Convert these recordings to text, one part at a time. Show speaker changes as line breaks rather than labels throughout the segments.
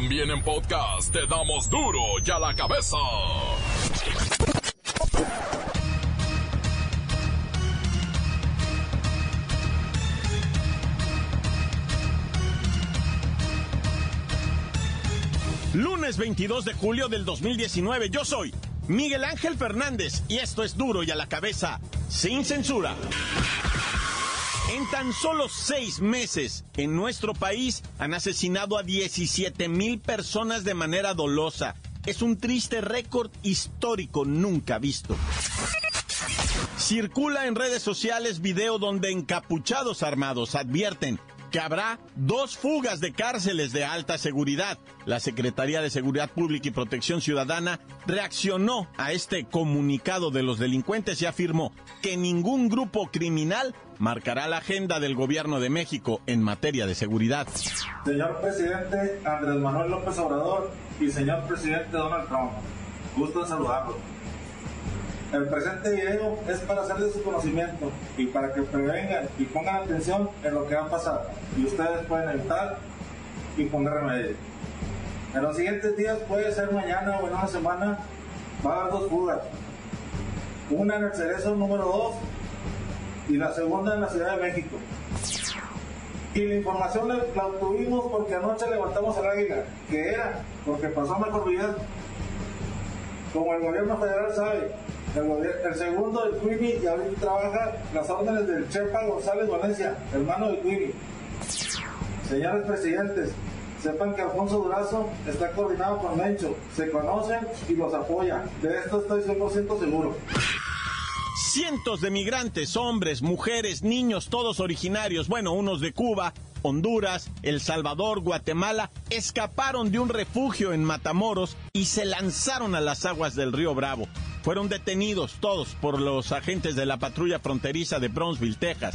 También en podcast te damos duro y a la cabeza.
Lunes 22 de julio del 2019, yo soy Miguel Ángel Fernández y esto es duro y a la cabeza, sin censura. En tan solo seis meses, en nuestro país han asesinado a 17 mil personas de manera dolosa. Es un triste récord histórico nunca visto. Circula en redes sociales video donde encapuchados armados advierten que habrá dos fugas de cárceles de alta seguridad. La Secretaría de Seguridad Pública y Protección Ciudadana reaccionó a este comunicado de los delincuentes y afirmó que ningún grupo criminal marcará la agenda del gobierno de México en materia de seguridad.
Señor presidente Andrés Manuel López Obrador y señor presidente Donald Trump, gusto en saludarlos. El presente video es para hacer de su conocimiento y para que prevengan y pongan atención en lo que va a pasar y ustedes pueden evitar y poner remedio. En los siguientes días, puede ser mañana o en una semana, va a haber dos fugas. Una en el Cerezo número 2 y la segunda en la Ciudad de México. Y la información la, obtuvimos porque anoche levantamos el águila, que era porque pasó mejor vida. Como el gobierno federal sabe, el, segundo del Queenie y ahorita trabaja las órdenes del Chepa González Valencia, hermano de Queenie. Señores presidentes, sepan que Alfonso Durazo está coordinado con Mencho, se conocen y los apoya. De esto estoy 100% seguro.
Cientos de migrantes, hombres, mujeres, niños, todos originarios, bueno, unos de Cuba, Honduras, El Salvador, Guatemala, escaparon de un refugio en Matamoros y se lanzaron a las aguas del río Bravo. Fueron detenidos todos por los agentes de la patrulla fronteriza de Brownsville, Texas.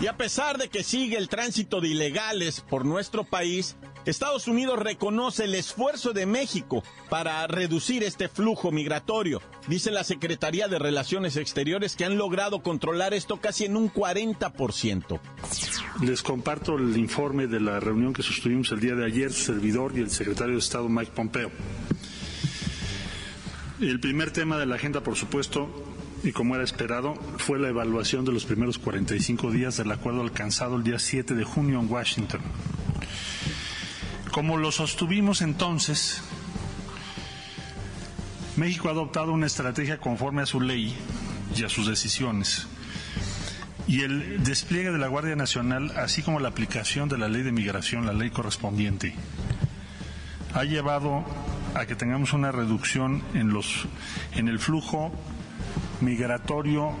Y a pesar de que sigue el tránsito de ilegales por nuestro país, Estados Unidos reconoce el esfuerzo de México para reducir este flujo migratorio. Dice la Secretaría de Relaciones Exteriores que han logrado controlar esto casi en un 40%.
Les comparto el informe de la reunión que sostuvimos el día de ayer, servidor y el secretario de Estado Mike Pompeo. El primer tema de la agenda, por supuesto, y como era esperado, fue la evaluación de los primeros 45 días del acuerdo alcanzado el día 7 de junio en Washington. Como lo sostuvimos entonces, México ha adoptado una estrategia conforme a su ley y a sus decisiones. Y el despliegue de la Guardia Nacional, así como la aplicación de la ley de migración, la ley correspondiente, ha llevado a que tengamos una reducción en, los, en el flujo migratorio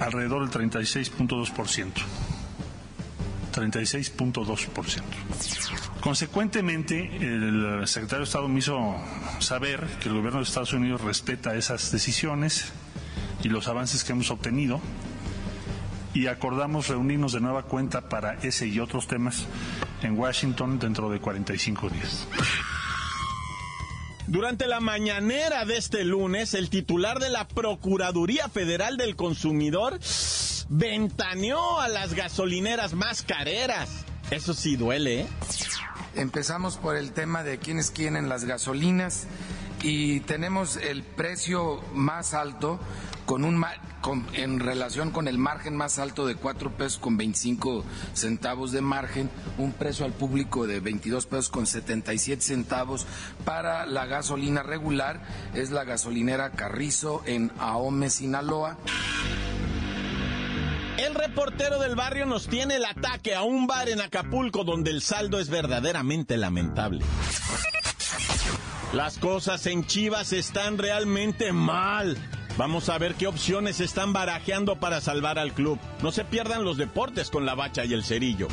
alrededor del 36.2%. 36.2%. Consecuentemente, el secretario de Estado me hizo saber que el gobierno de Estados Unidos respeta esas decisiones y los avances que hemos obtenido y acordamos reunirnos de nueva cuenta para ese y otros temas en Washington dentro de 45 días.
Durante la mañanera de este lunes, el titular de la Procuraduría Federal del Consumidor ventaneó a las gasolineras más careras. Eso sí duele, ¿eh?
Empezamos por el tema de quiénes quieren las gasolinas y tenemos el precio más alto con un en relación con el margen más alto de 4 pesos con 25 centavos de margen, un precio al público de 22 pesos con 77 centavos para la gasolina regular, es la gasolinera Carrizo en Ahome, Sinaloa.
El reportero del barrio nos tiene el ataque a un bar en Acapulco donde el saldo es verdaderamente lamentable. Las cosas en Chivas están realmente mal. Vamos a ver qué opciones están barajeando para salvar al club. No se pierdan los deportes con la bacha y el cerillo.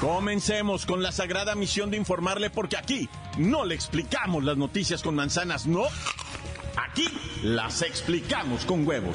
Comencemos con la sagrada misión de informarle porque aquí no le explicamos las noticias con manzanas, no. Aquí las explicamos con huevos.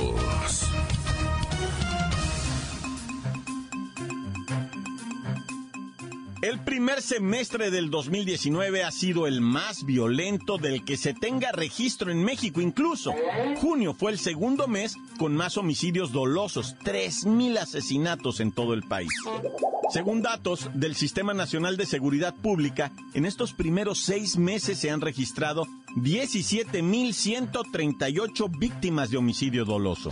Primer semestre del 2019 ha sido el más violento del que se tenga registro en México. Incluso junio fue el segundo mes con más homicidios dolosos, 3.000 asesinatos en todo el país. Según datos del Sistema Nacional de Seguridad Pública, en estos primeros seis meses se han registrado 17.138 víctimas de homicidio doloso.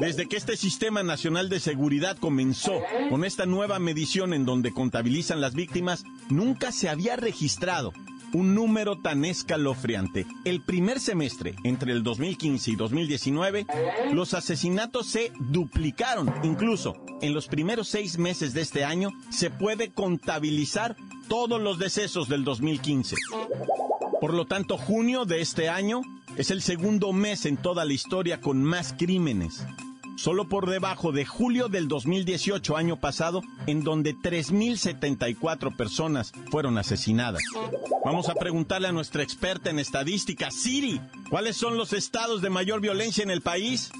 Desde que este Sistema Nacional de Seguridad comenzó con esta nueva medición en donde contabilizan las víctimas, nunca se había registrado un número tan escalofriante. El primer semestre, entre el 2015 y 2019, los asesinatos se duplicaron. Incluso en los primeros seis meses de este año se puede contabilizar todos los decesos del 2015. Por lo tanto, junio de este año es el segundo mes en toda la historia con más crímenes solo por debajo de julio del 2018, año pasado, en donde 3.074 personas fueron asesinadas. Vamos a preguntarle a nuestra experta en estadística, Siri, ¿cuáles son los estados de mayor violencia en el país?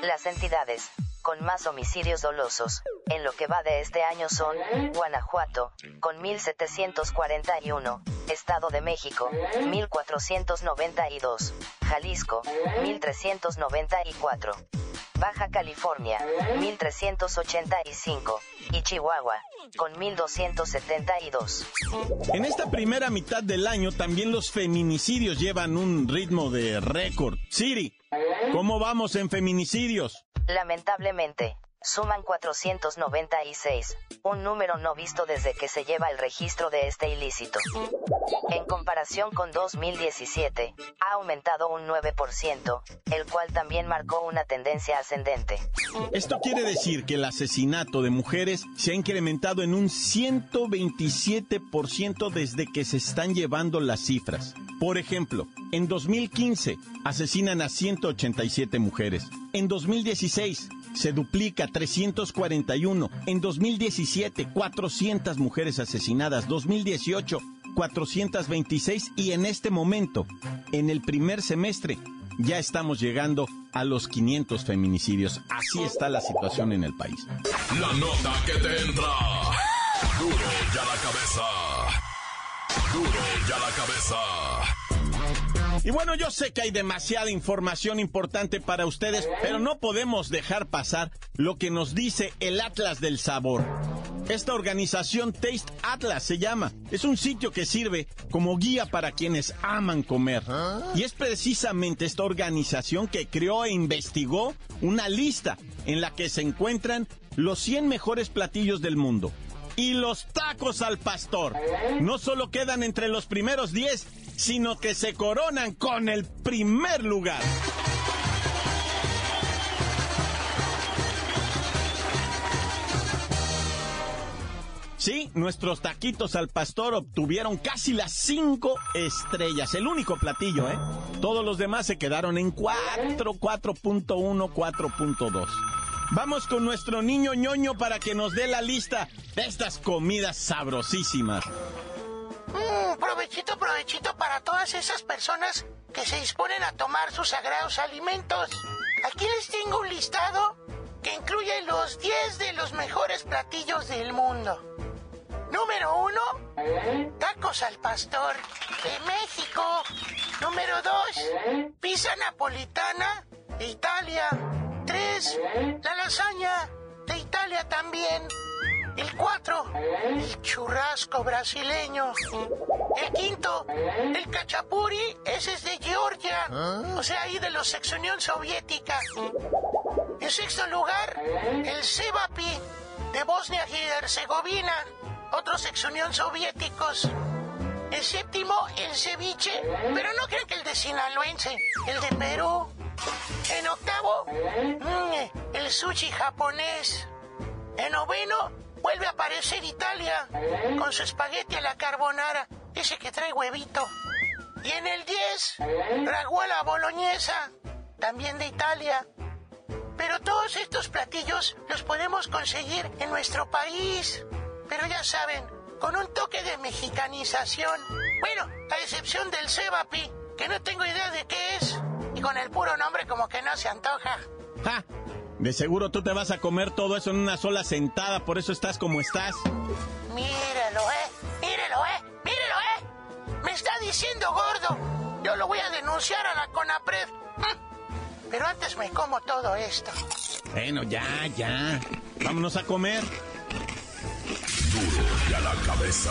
Las entidades con más homicidios dolosos en lo que va de este año son Guanajuato, con 1741, Estado de México, 1492, Jalisco, 1394, Baja California, 1385, y Chihuahua, con 1272.
En esta primera mitad del año también los feminicidios llevan un ritmo de récord. Siri, ¿cómo vamos en feminicidios?
Lamentablemente, suman 496, un número no visto desde que se lleva el registro de este ilícito. En comparación con 2017, ha aumentado un 9%, el cual también marcó una tendencia ascendente.
Esto quiere decir que el asesinato de mujeres se ha incrementado en un 127% desde que se están llevando las cifras. Por ejemplo, en 2015 asesinan a 187 mujeres. En 2016 se duplica 341. En 2017, 400 mujeres asesinadas. 2018, 426. Y en este momento, en el primer semestre, ya estamos llegando a los 500 feminicidios. Así está la situación en el país.
La nota que te entra. Duro ya la cabeza. Duro ya la cabeza.
Y bueno, yo sé que hay demasiada información importante para ustedes, pero no podemos dejar pasar lo que nos dice el Atlas del Sabor. Esta organización Taste Atlas se llama. Es un sitio que sirve como guía para quienes aman comer. Y es precisamente esta organización que creó e investigó una lista en la que se encuentran los 100 mejores platillos del mundo. Y los tacos al pastor no solo quedan entre los primeros 10, sino que se coronan con el primer lugar. Sí, nuestros taquitos al pastor obtuvieron casi las cinco estrellas. El único platillo, ¿eh? Todos los demás se quedaron en 4, 4.1, 4.2. Vamos con nuestro niño ñoño para que nos dé la lista de estas comidas sabrosísimas.
Mmm, provechito, provechito para todas esas personas que se disponen a tomar sus sagrados alimentos. Aquí les tengo un listado que incluye los 10 de los mejores platillos del mundo. Número 1, tacos al pastor de México. Número 2, pizza napolitana de Italia. 3, la lasaña de Italia también. El 4, el churrasco brasileño. El quinto, el cachapuri, ese es de Georgia. O sea, ahí de los ex Unión Soviética. En sexto lugar, el cebapi de Bosnia y Herzegovina. Otros ex Unión Soviéticos. El séptimo, el ceviche. Pero no crean que el de sinaloense, el de Perú. En octavo, mm, el sushi japonés. En noveno, vuelve a aparecer Italia con su espagueti a la carbonara, ese que trae huevito. Y en el 10, raguela boloñesa, también de Italia. Pero todos estos platillos los podemos conseguir en nuestro país. Pero ya saben, con un toque de mexicanización. Bueno, a excepción del cebapi, que no tengo idea de qué es. Y con el puro nombre como que no se antoja.
¡Ja! De seguro tú te vas a comer todo eso en una sola sentada, por eso estás como estás.
Míralo, eh. Míralo, eh. Míralo, eh. Me está diciendo gordo. Yo lo voy a denunciar a la CONAPRED. Mm. Pero antes me como todo esto.
Bueno, ya, ya. Vámonos a comer.
Duro y a la cabeza.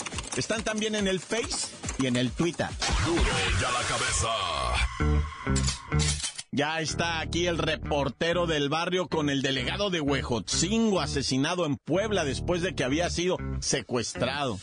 Están también en el Face y en el Twitter.
Duro y a la cabeza.
Ya está aquí el reportero del barrio con el delegado de Huejotzingo asesinado en Puebla después de que había sido secuestrado.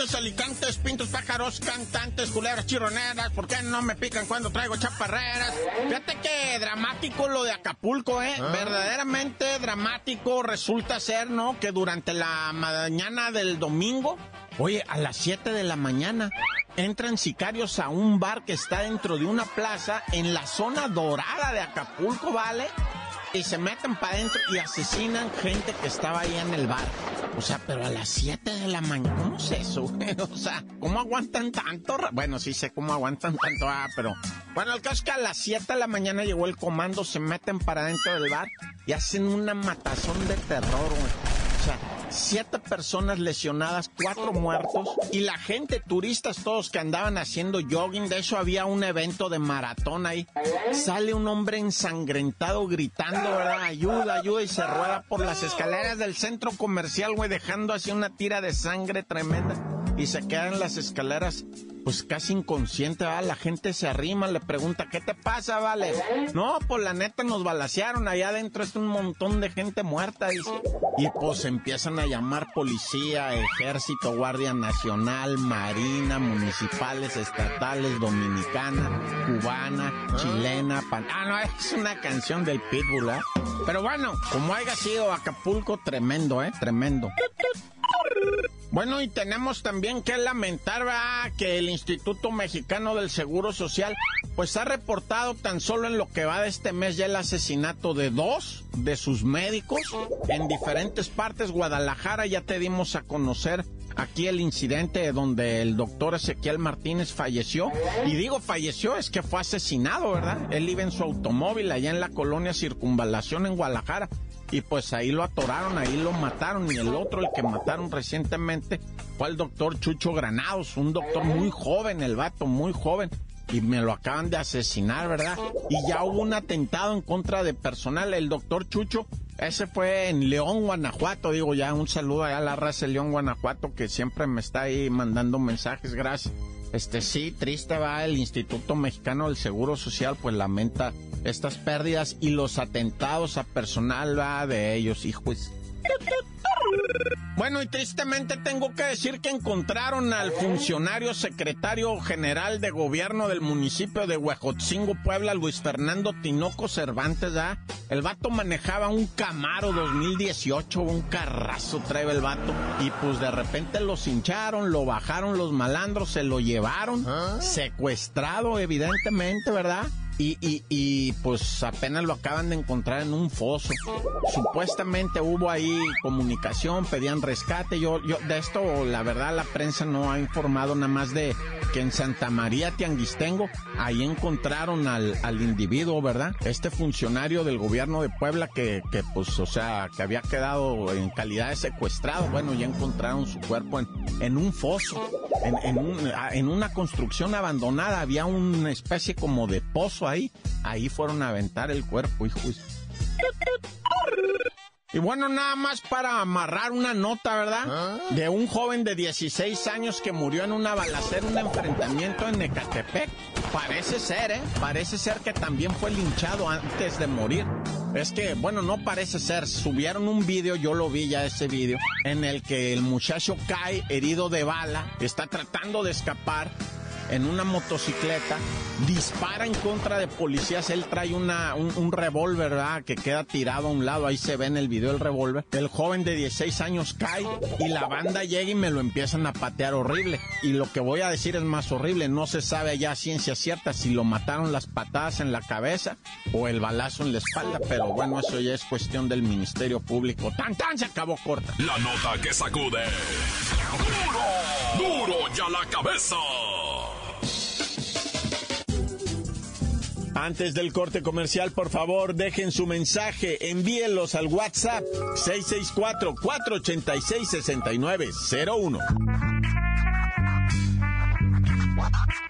Montes, alicantes, pintos, pájaros, cantantes, culebras, chirroneras, ¿por qué no me pican cuando traigo chaparreras? Fíjate que dramático lo de Acapulco, ¿eh? Verdaderamente dramático resulta ser, ¿no? Que durante la mañana del domingo, oye, a las 7 de la mañana, entran sicarios a un bar que está dentro de una plaza en la zona dorada de Acapulco, ¿vale? Y se meten para adentro y asesinan gente que estaba ahí en el bar. O sea, pero a las 7 de la mañana, ¿cómo es eso? O sea, ¿cómo aguantan tanto? Bueno, sí sé cómo aguantan tanto, ah, pero... Bueno, el caso es que a las 7 de la mañana llegó el comando, se meten para adentro del bar y hacen una matazón de terror, güey. O sea, siete personas lesionadas, cuatro muertos y la gente, turistas todos que andaban haciendo jogging. De hecho, había un evento de maratón ahí. Sale un hombre ensangrentado gritando, ¿verdad? Ayuda, ayuda y se rueda por las escaleras del centro comercial, güey, dejando así una tira de sangre tremenda. Y se queda en las escaleras, pues casi inconsciente, ¿verdad? La gente se arrima, le pregunta, ¿qué te pasa, vale? No, pues la neta nos balacearon, allá adentro es un montón de gente muerta, dice. Y pues empiezan a llamar policía, ejército, guardia nacional, marina, municipales, estatales, dominicana, cubana, chilena, pan... Ah, no, es una canción del Pitbull, ¿eh? Pero bueno, como haya sido Acapulco, tremendo, ¿eh? Tremendo. Bueno, y tenemos también que lamentar que el Instituto Mexicano del Seguro Social pues ha reportado tan solo en lo que va de este mes ya el asesinato de dos de sus médicos en diferentes partes. Guadalajara ya te dimos a conocer aquí el incidente donde el doctor Ezequiel Martínez falleció. Y digo falleció, es que fue asesinado, ¿verdad? Él iba en su automóvil allá en la colonia Circunvalación en Guadalajara. Y pues ahí lo atoraron, ahí lo mataron. Y el otro, el que mataron recientemente, fue el doctor Chucho Granados, un doctor muy joven, el vato, muy joven. Y me lo acaban de asesinar, ¿verdad? Y ya hubo un atentado en contra de personal. El doctor Chucho, ese fue en León, Guanajuato. Digo, ya un saludo allá a la raza de León, Guanajuato, que siempre me está ahí mandando mensajes. Gracias. Este sí, triste va, el Instituto Mexicano del Seguro Social pues lamenta estas pérdidas y los atentados a personal va de ellos, hijos. Bueno, y tristemente tengo que decir que encontraron al funcionario secretario general de gobierno del municipio de Huejotzingo, Puebla, Luis Fernando Tinoco Cervantes, ¿ah? El vato manejaba un Camaro 2018, un carrazo trae el vato. Y pues de repente los hincharon, lo bajaron los malandros, se lo llevaron, secuestrado evidentemente, ¿verdad? Y, y, y pues apenas lo acaban de encontrar en un foso. Supuestamente hubo ahí comunicación, pedían rescate. Yo, yo, de esto, la verdad, la prensa no ha informado nada más de que en Santa María Tianguistengo, ahí encontraron al, al individuo, ¿verdad? Este funcionario del gobierno de Puebla que, que, pues, o sea, que había quedado en calidad de secuestrado. Bueno, ya encontraron su cuerpo en, en un foso, en, en, un- en una construcción abandonada. Había una especie como de pozo ahí. Ahí fueron a aventar el cuerpo, hijos. Y bueno, nada más para amarrar una nota, ¿verdad?
¿Ah?
De un joven de 16 años que murió en una balacera, un enfrentamiento en Ecatepec. Parece ser, ¿eh? Parece ser que también fue linchado antes de morir. Es que, bueno, no parece ser. Subieron un video, yo lo vi ya ese video, en el que el muchacho cae herido de bala, está tratando de escapar en una motocicleta, dispara en contra de policías, él trae una, un, revólver, ¿verdad? Que queda tirado a un lado, ahí se ve en el video el revólver. El joven de 16 años cae y la banda llega y me lo empiezan a patear horrible. Y lo que voy a decir es más horrible, no se sabe ya a ciencia cierta si lo mataron las patadas en la cabeza o el balazo en la espalda, pero bueno, eso ya es cuestión del Ministerio Público. ¡Tan, tan! Se acabó corta.
La nota que sacude. ¡Duro! ¡Duro ya la cabeza!
Antes del corte comercial, por favor, dejen su mensaje, envíenlos al WhatsApp 664-486-6901.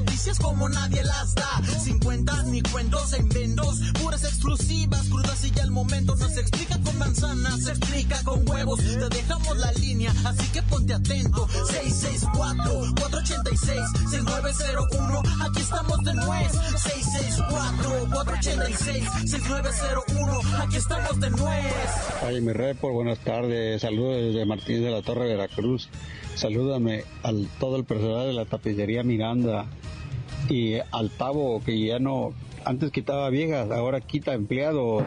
Noticias como nadie las da. Sin cuentas ni cuentos en vendos, puras exclusivas, crudas y ya el momento no se explica con manzanas, se explica con huevos. Te dejamos la línea, así que ponte atento. 664-486-6901, aquí estamos de nuez. 664-486-6901, aquí estamos de nuez.
Ay, mi por buenas tardes. Saludos desde Martínez de la Torre, Veracruz. Salúdame al todo el personal de la tapicería Miranda y al pavo que ya no, antes quitaba viejas, ahora quita empleados.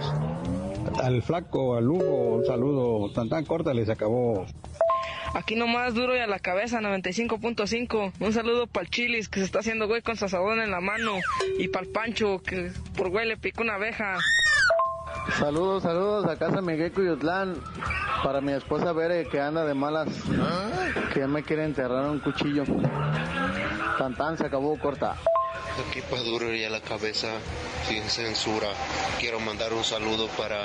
Al flaco, al Hugo, un saludo. Tan tan corta les acabó.
Aquí nomás duro y a la cabeza, 95.5. Un saludo para el Chilis que se está haciendo güey con su asadón en la mano. Y para el Pancho que por güey le picó una abeja.
Saludos, saludos a casa Miguel Cuyutlán. Para mi esposa Bere que anda de malas. Que ya me quiere enterrar un cuchillo. Tan tan se acabó corta.
Aquí para duro y a la cabeza, sin censura. Quiero mandar un saludo para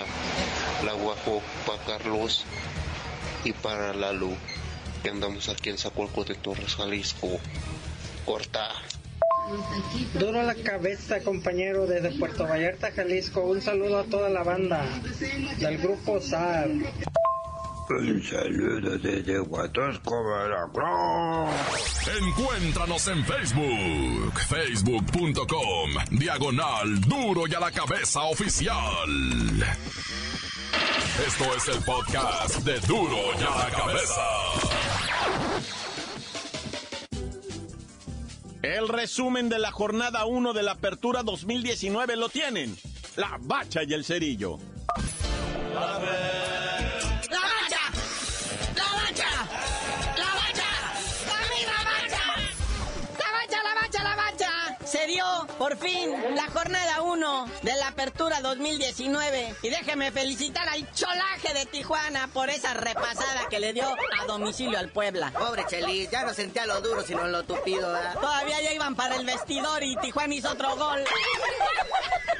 la Guajo, para Carlos y para la Lu, que andamos aquí en Zacualco de Torres, Jalisco. Corta.
Duro a la cabeza, compañero, desde Puerto Vallarta, Jalisco. Un saludo a toda la banda del grupo SAR.
Un saludo desde Huatusco, Veracruz.
Encuéntranos en Facebook, facebook.com, diagonal duro y a la cabeza oficial. Esto es el podcast de duro y a la cabeza.
El resumen de la jornada 1 de la Apertura 2019 lo tienen. La Bacha y el Cerillo.
¡La
por fin, la jornada 1 de la Apertura 2019. Y déjeme felicitar al cholaje de Tijuana por esa repasada que le dio a domicilio al Puebla.
Pobre Chelis, ya no sentía lo duro, sino lo tupido, ¿verdad?
Todavía ya iban para el vestidor y Tijuana hizo otro gol.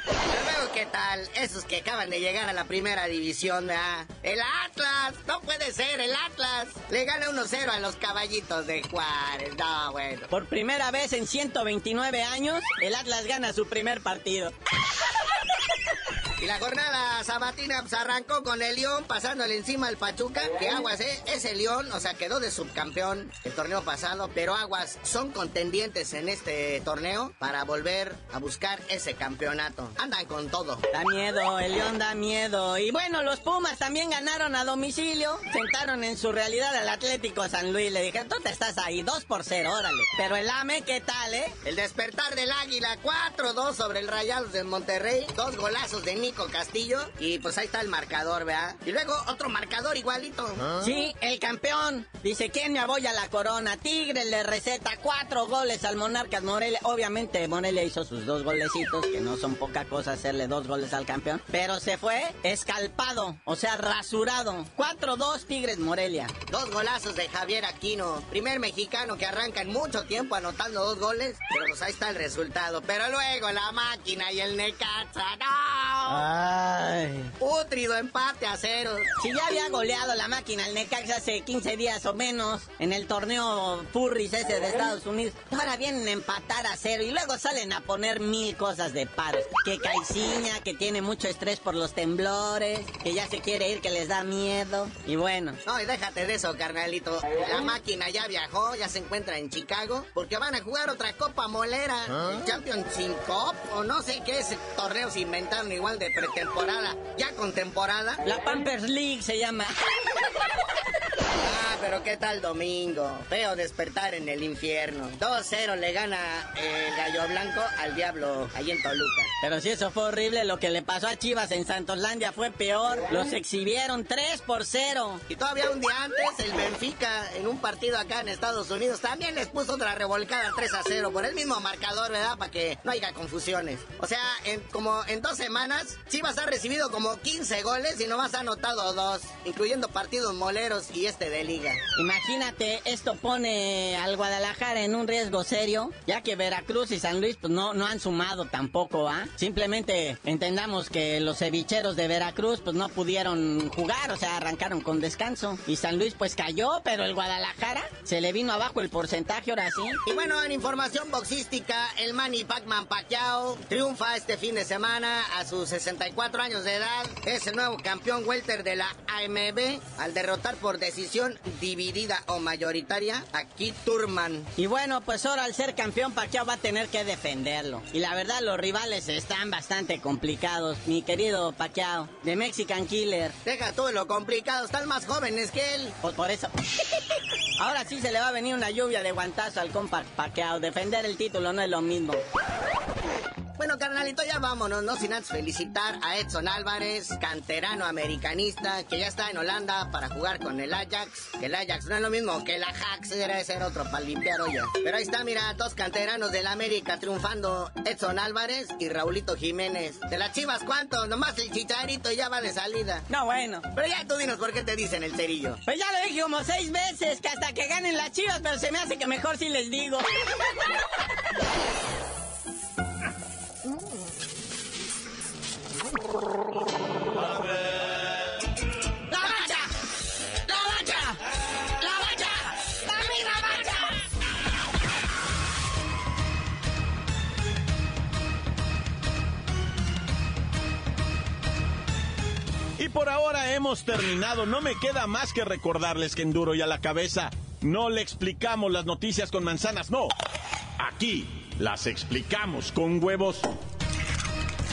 Pero luego, ¿qué tal? Esos que acaban de llegar a la primera división, ¿verdad? El Atlas, no puede ser, el Atlas. Le gana 1-0 a los caballitos de Juárez, no, bueno.
Por primera vez en 129 años, el Atlas gana su primer partido.
Y la jornada sabatina pues, arrancó con el León pasándole encima al Pachuca. Que Aguas, ¿eh? Ese León, o sea, quedó de subcampeón el torneo pasado. Pero Aguas son contendientes en este torneo para volver a buscar ese campeonato. Andan con todo.
Da miedo, el León da miedo. Y bueno, los Pumas también ganaron a domicilio. Sentaron en su realidad al Atlético San Luis. Le dijeron, tú te estás ahí, 2 por 0, órale. Pero el AME, ¿qué tal, eh?
El despertar del Águila, 4-2 sobre el Rayados de Monterrey. Dos golazos de Nico Castillo. Y pues ahí está el marcador, ¿verdad? Y luego otro marcador igualito.
Sí, el campeón. Dice, ¿quién me aboya la corona? Tigre le receta cuatro goles al Monarcas Morelia. Obviamente Morelia hizo sus dos golecitos, que no son poca cosa hacerle dos goles al campeón. Pero se fue escalpado, o sea, rasurado. 4-2 Tigres Morelia.
Dos golazos de Javier Aquino. Primer mexicano que arranca en mucho tiempo anotando dos goles. Pero pues ahí está el resultado. Pero luego la máquina y el Necaxa. ¡No!
Ay.
Putrido empate a cero.
Si ya había goleado la máquina el Necaxa hace 15 días o menos en el torneo Furries ese de Estados Unidos. Ahora vienen a empatar a cero y luego salen a poner mil cosas de paros. Que Caiciña, que tiene mucho estrés por los temblores, que ya se quiere ir, que les da miedo. Y bueno.
No, y déjate de eso, carnalito. La máquina ya viajó, ya se encuentra en Chicago, porque van a jugar otra Copa Molera, el Championship Cup, o no sé qué es, torneos inventaron igual de pretemporada, ya con temporada.
La Pampers League se llama.
Ah, pero qué tal domingo. Feo despertar en el infierno. 2-0 le gana el Gallo Blanco al Diablo ahí en Toluca.
Pero si eso fue horrible, lo que le pasó a Chivas en Santoslandia fue peor. Los exhibieron 3 por 0.
Y todavía un día antes, el Benfica en un partido acá en Estados Unidos también les puso otra revolcada 3 a 0 por el mismo marcador, ¿verdad? Para que no haya confusiones. O sea, en, como en dos semanas, Chivas ha recibido como 15 goles y nomás ha anotado dos, incluyendo partidos moleros y este de liga.
Imagínate, esto pone al Guadalajara en un riesgo serio, ya que Veracruz y San Luis pues no, no han sumado tampoco, ¿ah? Simplemente entendamos que los cevicheros de Veracruz pues no pudieron jugar, o sea, arrancaron con descanso. Y San Luis pues cayó, pero el Guadalajara se le vino abajo el porcentaje ahora sí.
Y bueno, en información boxística, el Manny Pacman Pacquiao triunfa este fin de semana a sus 64 años de edad. Es el nuevo campeón welter de la AMB al derrotar por decisión dividida o mayoritaria a Keith Turman.
Y bueno, pues ahora al ser campeón Pacquiao va a tener que defenderlo. Y la verdad los rivales están bastante complicados, mi querido Pacquiao, de Mexican Killer.
Deja tú de lo complicado, están más jóvenes que él.
Pues por eso. Ahora sí se le va a venir una lluvia de guantazo al compa Pacquiao. Defender el título no es lo mismo.
Bueno, carnalito, ya vámonos, no sin antes felicitar a Edson Álvarez, canterano americanista, que ya está en Holanda para jugar con el Ajax. Que el Ajax no es lo mismo que el Ajax, debe ser otro para limpiar olla. Pero ahí está, mira, dos canteranos del América triunfando, Edson Álvarez y Raulito Jiménez. ¿De las chivas cuánto? Nomás el chicharito ya va de salida.
No, bueno.
Pero ya tú dinos por qué te dicen el cerillo.
Pues ya lo dije como seis veces, que hasta que ganen las chivas, pero se me hace que mejor si les digo.
por ahora hemos terminado. No me queda más que recordarles que en Duro y a la cabeza no le explicamos las noticias con manzanas, no. Aquí las explicamos con huevos.